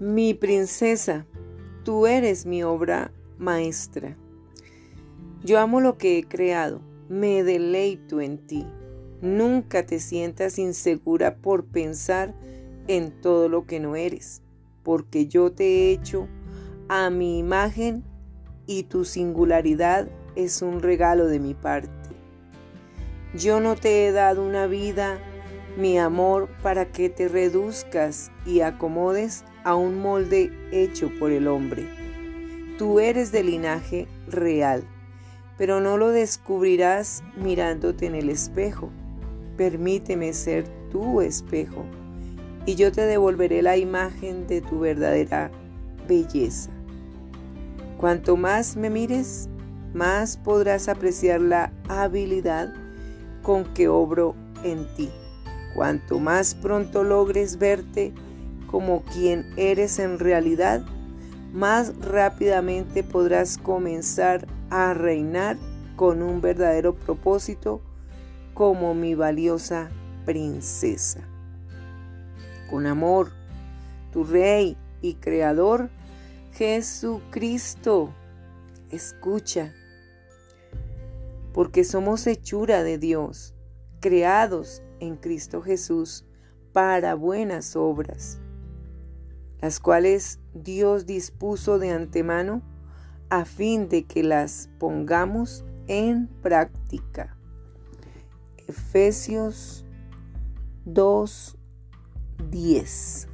Mi princesa, tú eres mi obra maestra. Yo amo lo que he creado, me deleito en ti. Nunca te sientas insegura por pensar en todo lo que no eres, porque yo te he hecho a mi imagen y tu singularidad es un regalo de mi parte. Yo no te he dado una vida, mi amor, para que te reduzcas y acomodes a un molde hecho por el hombre. Tú eres de linaje real, pero no lo descubrirás mirándote en el espejo. Permíteme ser tu espejo y yo te devolveré la imagen de tu verdadera belleza. Cuanto más me mires, más podrás apreciar la habilidad con que obro en ti. Cuanto más pronto logres verte como quien eres en realidad, más rápidamente podrás comenzar a reinar con un verdadero propósito como mi valiosa princesa. Con amor, tu Rey y Creador, Jesucristo, escucha, porque somos hechura de Dios, creados en Cristo Jesús para buenas obras, las cuales Dios dispuso de antemano a fin de que las pongamos en práctica. Efesios 2, 10.